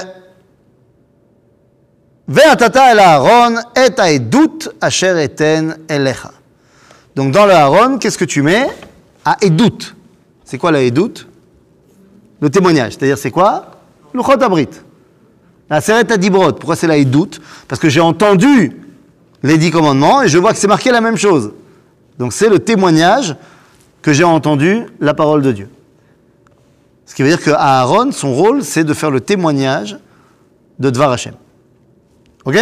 Donc dans le Haron, qu'est-ce que tu mets? Ah, a Edout. C'est quoi la Edout Le témoignage. C'est-à-dire c'est quoi? L'Uchot Abrit. La Seret Adibrot. Pourquoi c'est la Edout Parce que j'ai entendu les dix commandements et je vois que c'est marqué la même chose. Donc c'est le témoignage que j'ai entendu la parole de Dieu. Ce qui veut dire que Aaron, son rôle, c'est de faire le témoignage de Dvar Hashem. Ok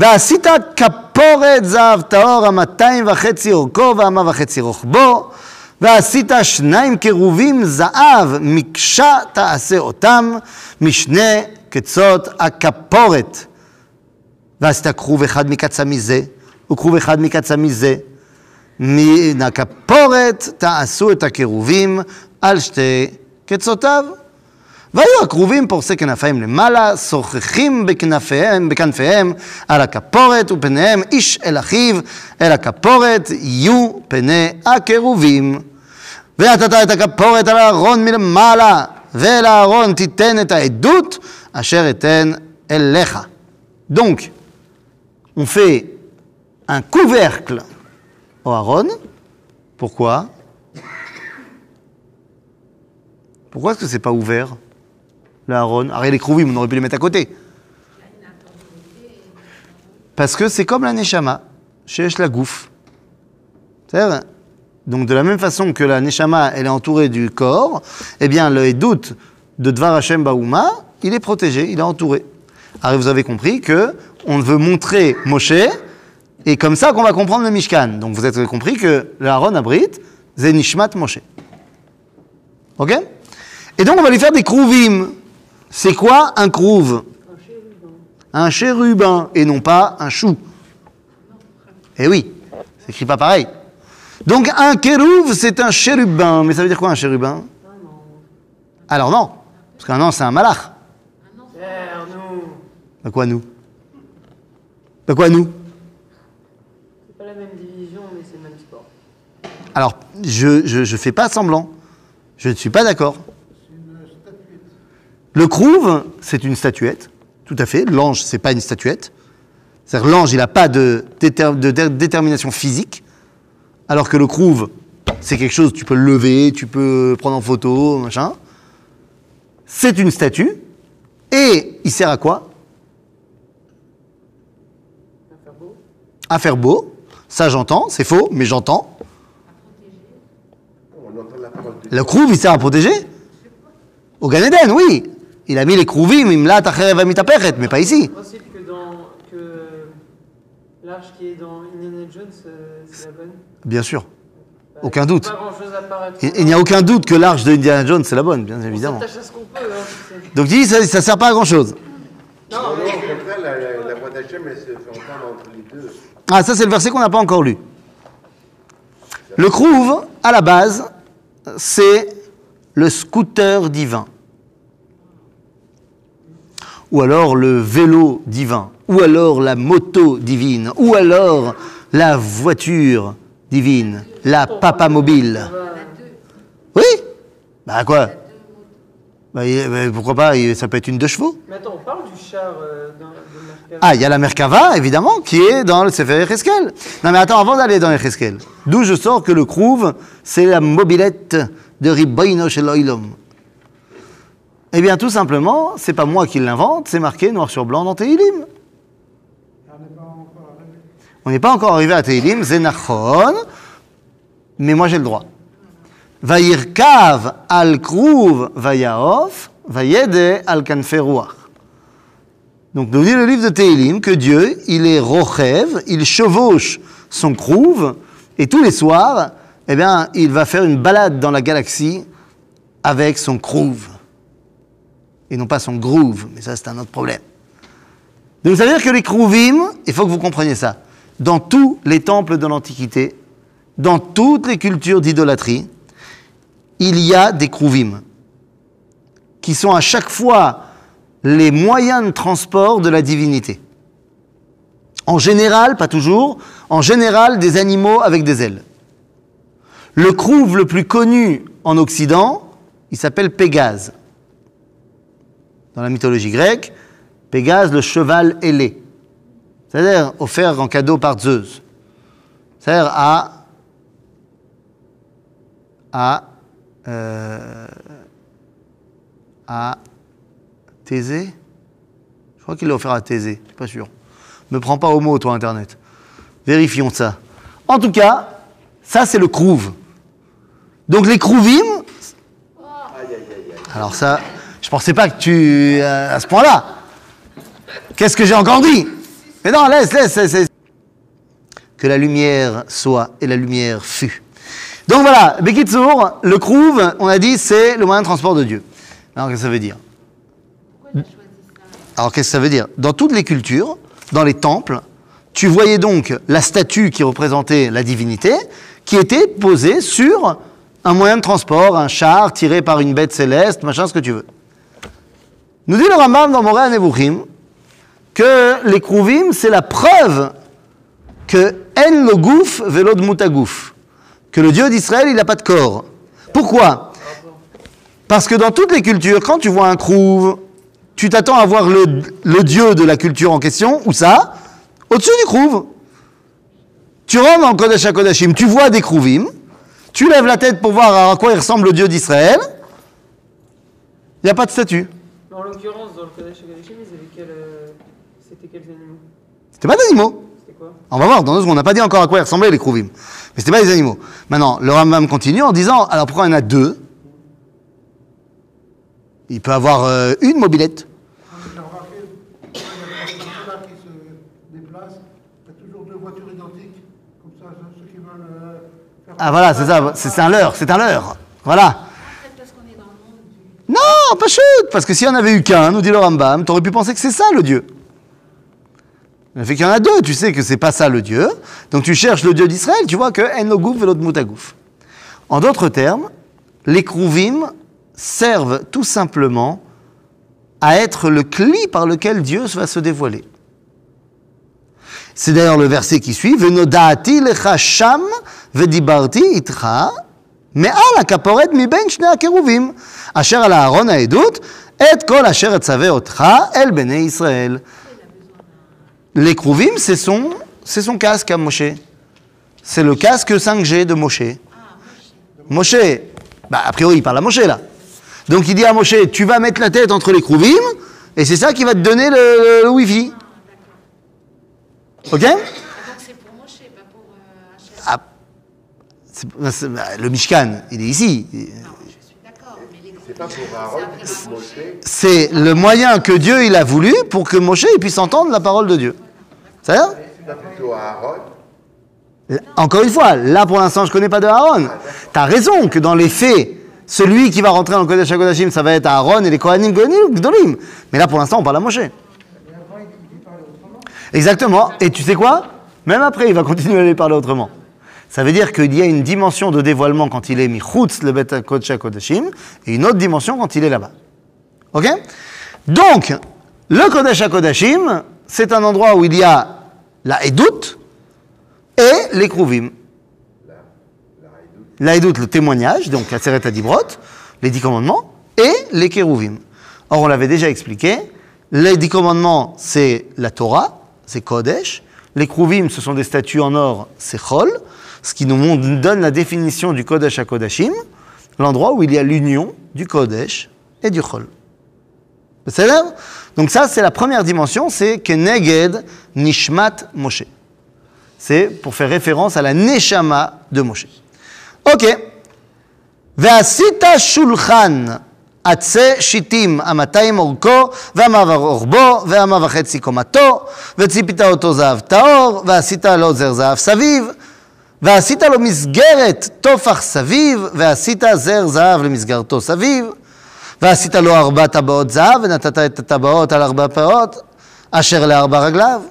ועשית כפורת זהב טהור המאתיים וחצי אורכו והמה וחצי רוחבו ועשית שניים קרובים זהב מקשה תעשה אותם משני קצות הכפורת. ועשית כרוב אחד מקצה מזה וכרוב אחד מקצה מזה. מן הכפורת תעשו את הקירובים על שתי קצותיו. והיו הכרובים פורסי כנפיים למעלה, שוחחים בכנפיהם, בכנפיהם על הכפורת, ופניהם איש אל אחיו, אל הכפורת יהיו פני הכרובים. ונתת את הכפורת על הארון מלמעלה, Velaaron titen et doute, asher eten ellecha. Donc, on fait un couvercle au Aaron. Pourquoi? Pourquoi est-ce que c'est pas ouvert Le Aaron? Arrête les on aurait pu les mettre à côté. Parce que c'est comme la Neshama, chez la gouffe donc de la même façon que la Neshama, elle est entourée du corps, eh bien le doute de Dvar Hashem Baouma, il est protégé, il est entouré. Alors vous avez compris que on veut montrer Moshe, et comme ça qu'on va comprendre le Mishkan. Donc vous avez compris que le Aaron Abrit, c'est Nishmat Moshe. Ok? Et donc on va lui faire des Krouvim. C'est quoi un crouve? Un chérubin et non pas un chou. Eh oui, c'est écrit pas pareil. Donc un kérouv, c'est un chérubin. Mais ça veut dire quoi un chérubin? Alors non, parce qu'un ange, c'est un malach. Bah quoi nous? Bah quoi nous? C'est pas la même division, mais c'est le même sport. Alors, je, je, je fais pas semblant. Je ne suis pas d'accord. Le crouve, c'est une statuette, tout à fait. L'ange, c'est pas une statuette. C'est-à-dire l'ange, il n'a pas de, déter- de dé- détermination physique, alors que le crouve, c'est quelque chose, tu peux le lever, tu peux prendre en photo, machin. C'est une statue, et il sert à quoi? À faire beau. Ça, j'entends, c'est faux, mais j'entends. Le crouve, il sert à protéger Au Gan Eden, oui. Il a mis les crouvim, mais pas ici. Le principe que dans que l'arche qui est dans Indiana Jones, euh, c'est la bonne? Bien sûr. Bah, Aucun doute. Pas à. Il il n'y a aucun doute que l'arche de Indiana Jones, c'est la bonne, bien évidemment. On à ce qu'on peut. Hein. Donc, dis, ça, ça sert pas à grand chose. non, Non, non, mais au contraire, la, la, la voix d'Hachem, elle se fait entendre entre les deux. Ah, ça, c'est le verset qu'on n'a pas encore lu. Le crouve, à la base, c'est le scooter divin. Ou alors le vélo divin. Ou alors la moto divine. Ou alors la voiture divine. La papa mobile. Oui? Bah quoi? Bah, bah, Pourquoi pas? Ça peut être une deux chevaux. Mais attends, on parle du char euh, dans, de Merkava. Ah, il y a la Merkava, évidemment, qui est dans le Sefer Echeskel. Non, mais attends, avant d'aller dans Echeskel, d'où je sors que le crouve, c'est la mobilette de Riboino. Eh bien, tout simplement, c'est pas moi qui l'invente, c'est marqué noir sur blanc dans Tehilim. On n'est pas encore arrivé. À Tehilim, Zenachon, mais moi j'ai le droit. Vayirkav al krouv vayaof, vayede al kanferuach. Donc nous dit le livre de Tehilim que Dieu, il est rochev, il chevauche son crouve, et tous les soirs, eh bien, il va faire une balade dans la galaxie avec son crouve. Et non pas son groove, mais ça c'est un autre problème. Donc ça veut dire que les Krouvim, il faut que vous compreniez ça, dans tous les temples de l'Antiquité, dans toutes les cultures d'idolâtrie, il y a des Krouvim qui sont à chaque fois les moyens de transport de la divinité. En général, pas toujours, en général des animaux avec des ailes. Le Krouv le plus connu en Occident, il s'appelle Pégase. Dans la mythologie grecque, Pégase, le cheval ailé. C'est-à-dire offert en cadeau par Zeus. C'est-à-dire à. à. euh, à Thésée Je crois qu'il l'a offert à Thésée, je suis pas sûr. Me prends pas au mot, toi, Internet. Vérifions ça. En tout cas, ça, c'est le Krouv. Donc, les Krouvim. Alors, ça, je pensais pas que tu. euh, à ce point-là. Qu'est-ce que j'ai encore dit? Mais non, laisse, laisse, laisse. Que la lumière soit et la lumière fut. Donc voilà, Bekitsour, le Krouv, on a dit, c'est le moyen de transport de Dieu. Alors, qu'est-ce que ça veut dire? Alors, qu'est-ce que ça veut dire? Dans toutes les cultures, dans les temples, tu voyais donc la statue qui représentait la divinité, qui était posée sur un moyen de transport, un char tiré par une bête céleste, machin, ce que tu veux. Nous dit le Rambam dans Moré Nevuchim que les Krouvim, c'est la preuve que En le gouf velod mutagouf, que le Dieu d'Israël, il n'a pas de corps. Pourquoi? Parce que dans toutes les cultures, quand tu vois un Krouv, tu t'attends à voir le, Dieu de la culture en question, ou ça, au-dessus du Krouv. Tu rentres le Kodesh HaKodashim, tu vois des Krouvim, tu lèves la tête pour voir à quoi il ressemble le Dieu d'Israël, il n'y a pas de statue. En l'occurrence, dans le Kodesh Hagadashim, ils avaient quel, euh, c'était quels animaux? C'était pas d'animaux. C'était quoi? On va voir, dans deux secondes, on n'a pas dit encore à quoi ils ressemblaient les Krouvim. Mais c'était pas des animaux. Maintenant, le Rambam continue en disant, alors pourquoi il y en a deux? Il peut avoir euh, une mobilette. J'ai remarqué, quand il y a des personnes qui se déplacent, il y a toujours deux voitures identiques. Comme ça, ceux qui veulent euh. Ah voilà, c'est ça, c'est c'est un leurre, c'est un leurre. Voilà. Peut-être parce qu'on est dans le monde du. Non, pas chute, parce que s'il n'y en avait eu qu'un, nous dit le Rambam, t'aurais pu penser que c'est ça le Dieu. Le fait qu'il y en a deux, tu sais que c'est pas ça le Dieu. Donc tu cherches le Dieu d'Israël, tu vois que Enogouf et l'autre. En d'autres termes, les Krouvim servent tout simplement à être le cli par lequel Dieu va se dévoiler. C'est d'ailleurs le verset qui suit Venodati lecha sham vedibarti itra מעל הכפורת מבין שני הקירובים, אשר על הארון העדות, את כל אשר אצווה אותך אל בני ישראל. Les Krouvim, c'est son, c'est son casque à Moshe. C'est le casque 5G de Moshe. Moshe, bah, a priori, il parle à Moshe là. Donc il dit à Moshe, tu vas mettre la tête entre les Krouvim, et c'est ça qui va te donner le, le- le Wi-Fi. Ok Le Mishkan, il est ici. Non, je suis d'accord, mais les C'est pas pour Aaron, C'est c'est pour après Moshe. C'est le moyen que Dieu il a voulu pour que Moshe puisse entendre la parole de Dieu. Ça C'est Aaron. Encore une fois, là pour l'instant je connais pas de Aaron. Tu as raison que dans les faits, celui qui va rentrer dans le Kodesh HaKodashim, ça va être Aaron et les Kohanim Gonim, Gdolim. Mais là pour l'instant on parle à Moshe. Exactement. Et tu sais quoi? Même après, il va continuer à les parler autrement. Ça veut dire qu'il y a une dimension de dévoilement quand il est Michutz, le Bet Kodesh HaKodashim, et une autre dimension quand il est là-bas. Ok? Donc, le Kodesh HaKodashim, c'est un endroit où il y a la Edout et les Kruvim. La Edout, le témoignage, donc la Seret Adibrot, les dix commandements, et les Kérouvim. Or, on l'avait déjà expliqué, les dix commandements, c'est la Torah, c'est Kodesh. Les Kruvim, ce sont des statues en or, c'est Chol, ce qui nous montre- donne la définition du Kodesh à Kodashim, l'endroit où il y a l'union du Kodesh et du Chol. C'est là Donc ça, c'est la première dimension, c'est Keneged Nishmat Moshe. C'est pour faire référence à la Neshama de Moshe. Ok. ועשית שולחן עצי שיטים המאתיים אורכו והמה ורוחבו והמה וחצי קומתו וציפית אותו זהב טהור ועשית לו זר זהב סביב ועשית לו מסגרת טופח סביב ועשית זר זהב למסגרתו סביב ועשית לו ארבע טבעות זהב ונתת את הטבעות על ארבע פאות אשר לארבע רגליו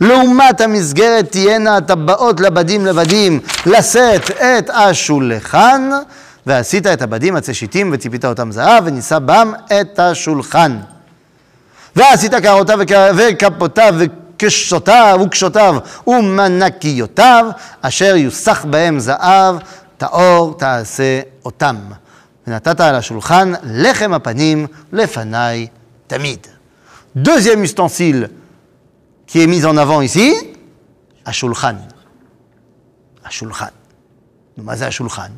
לעומת המסגרת תהיינה הטבעות לבדים לבדים לשאת את השולחן ועשית את הבדים עצי שיטים וציפית אותם זהב ונישא בם את השולחן. ועשית קערותיו וכ- וכפותיו וקשותיו וקשותיו ומנקיותיו אשר יוסח בהם זהב טהור תעשה אותם. ונתת על השולחן לחם הפנים לפניי תמיד. Deuxième ustensile qui est mis en avant ici, Ashulchan. Ashulchan. מה זה השולחן?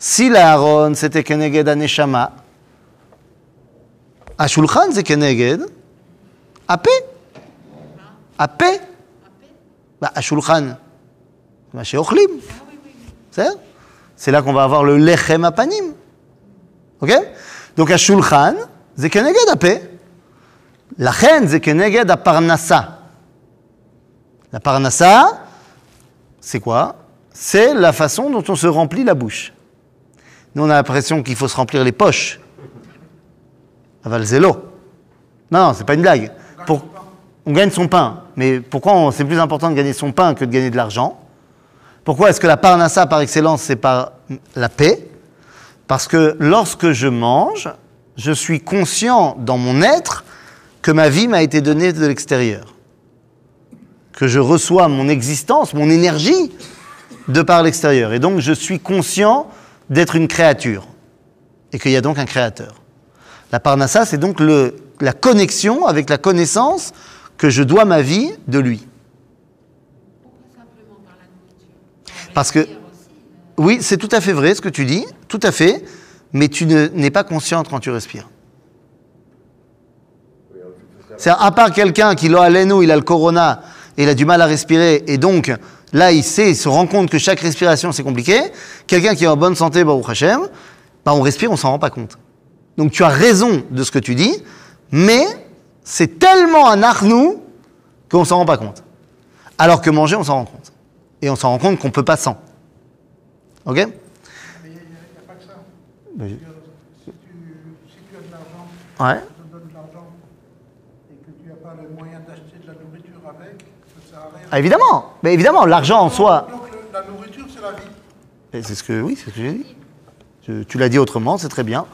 Si l'Aaron c'était Keneged Aneshama, השולחן זה כנגד הפה. הפה. bah, השולחן, מה שאוכלים. בסדר? C'est là qu'on va avoir le lechem apanim. Ok Donc השולחן זה כנגד הפה. לכן זה כנגד הפרנסה. La parnassa, c'est quoi C'est la façon dont on se remplit la bouche. Nous, on a l'impression qu'il faut se remplir les poches. Aval zélo. Non, non, c'est pas une blague. Pour- On gagne son pain. Mais pourquoi c'est plus important de gagner son pain que de gagner de l'argent? Pourquoi est-ce que la parnassa, par excellence, c'est par la paix? Parce que lorsque je mange, je suis conscient dans mon être que ma vie m'a été donnée de l'extérieur que je reçois mon existence, mon énergie de par l'extérieur. Et donc je suis conscient d'être une créature et qu'il y a donc un créateur. La parnassa, c'est donc la connexion avec la connaissance que je dois ma vie de lui. Parce que, oui, c'est tout à fait vrai ce que tu dis, tout à fait, mais tu ne- n'es pas consciente quand tu respires. C'est à part quelqu'un qui l'a nous, il a le corona et il a du mal à respirer et donc là il sait, il se rend compte que chaque respiration c'est compliqué. Quelqu'un qui est en bonne santé, Baruch Hashem, bah on respire, on s'en rend pas compte. Donc tu as raison de ce que tu dis, mais c'est tellement un arnou qu'on s'en rend pas compte. Alors que manger, on s'en rend compte. Et on s'en rend compte qu'on peut pas sans. Ok? Mais il n'y a, pas que ça. Si tu, si tu as de l'argent, Ouais. je te donne de l'argent, et que tu n'as pas les moyens d'acheter de la nourriture avec, ça sert à rien. Ah, évidemment, mais évidemment, l'argent en soi, Donc le- la nourriture, c'est la vie. C'est ce que, oui, c'est ce que j'ai dit. Je- tu l'as dit autrement, c'est très bien.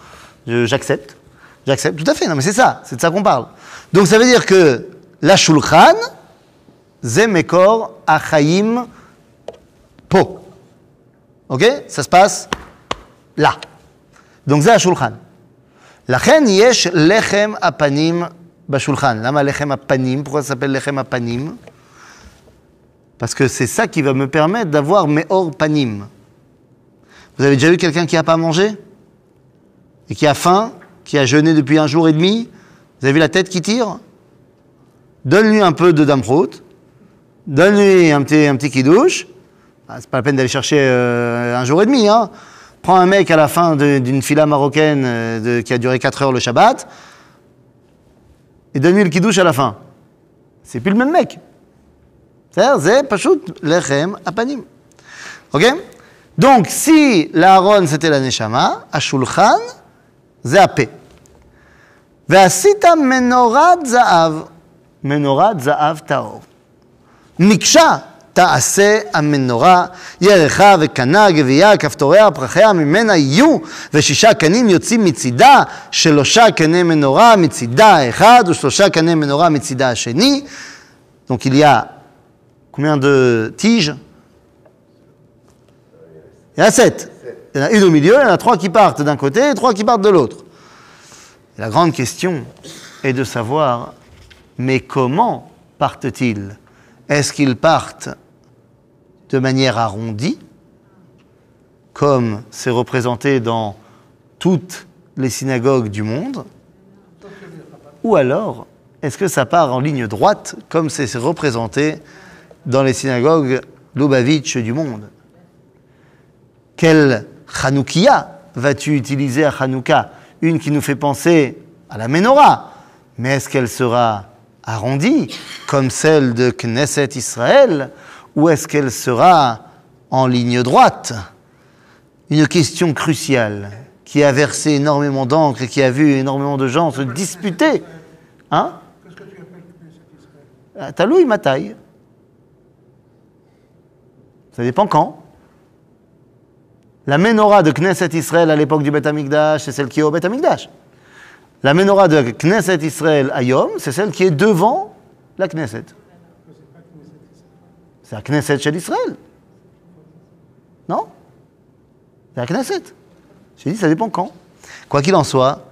J'accepte. J'accepte, tout à fait. Non, mais c'est ça, c'est de ça qu'on parle. Donc ça veut dire que la shulchan, ze mekor achaim po. Ok Ça se passe là. Donc זה השולחן. לכן יש לחם הפנים בשולחן. למה לחם הפנים? Pourquoi ça s'appelle לחם הפנים? Parce que c'est ça qui va me permettre d'avoir meor panim. Vous avez déjà vu quelqu'un qui n'a pas mangé Et qui a faim Qui a jeûné depuis un jour et demi Vous avez vu la tête qui tire? Donne-lui un peu de damprout, donne-lui un petit, un petit kidouche. Ah, c'est pas la peine d'aller chercher euh, un jour et demi. Hein. Prends un mec à la fin d'une fila marocaine euh, qui a duré 4 heures le Shabbat et donne-lui le kidouche à la fin. C'est plus le même mec. C'est Pachout, l'Echem, Apanim. Ok? Donc, si l'Aaron c'était la Neshama, Ashulchan, Zé ועשית מנורת זהב, מנורת זהב טהור. מקשה תעשה המנורה, ירחה וקנה, גבייה, כפתוריה, פרחיה, ממנה יהיו, ושישה קנים יוצאים מצידה, שלושה קני מנורה מצידה האחד, ושלושה קני מנורה מצידה השני. Donc il y a combien de tiges Il y en a sept. Il y en a une au milieu, il y en a trois qui partent d'un côté et trois qui partent de l'autre. La grande question est de savoir, mais comment partent-ils? Est-ce qu'ils partent de manière arrondie, comme c'est représenté dans toutes les synagogues du monde? Ou alors, est-ce que ça part en ligne droite, comme c'est représenté dans les synagogues Lubavitch du monde? Quelle Hanoukia vas-tu utiliser à Hanouka? Une qui nous fait penser à la menorah, mais est-ce qu'elle sera arrondie, comme celle de Knesset Israël, ou est-ce qu'elle sera en ligne droite? Une question cruciale qui a versé énormément d'encre et qui a vu énormément de gens se disputer. Hein? Qu'est-ce que tu appelles Knesset Israël. Ça dépend quand. La menorah de Knesset Israël à l'époque du Beth Amikdash, c'est celle qui est au Beth Amikdash. La menorah de Knesset Israël à Yom, c'est celle qui est devant la Knesset. C'est la Knesset chez l'Israël. Non? C'est la Knesset. J'ai dit, ça dépend quand. Quoi qu'il en soit,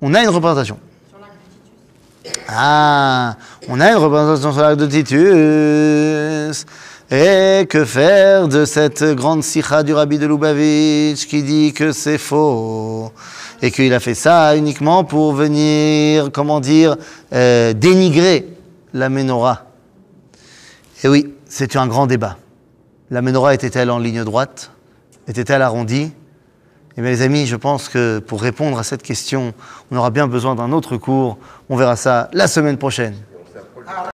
on a une représentation. Ah, on a une représentation sur l'arc de Titus. Et que faire de cette grande sikha du rabbi de Lubavitch qui dit que c'est faux et qu'il a fait ça uniquement pour venir, comment dire, euh, dénigrer la menorah? Et oui, c'est un grand débat. La menorah était-elle en ligne droite? Était-elle arrondie? Eh bien, les amis, je pense que pour répondre à cette question, on aura bien besoin d'un autre cours. On verra ça la semaine prochaine.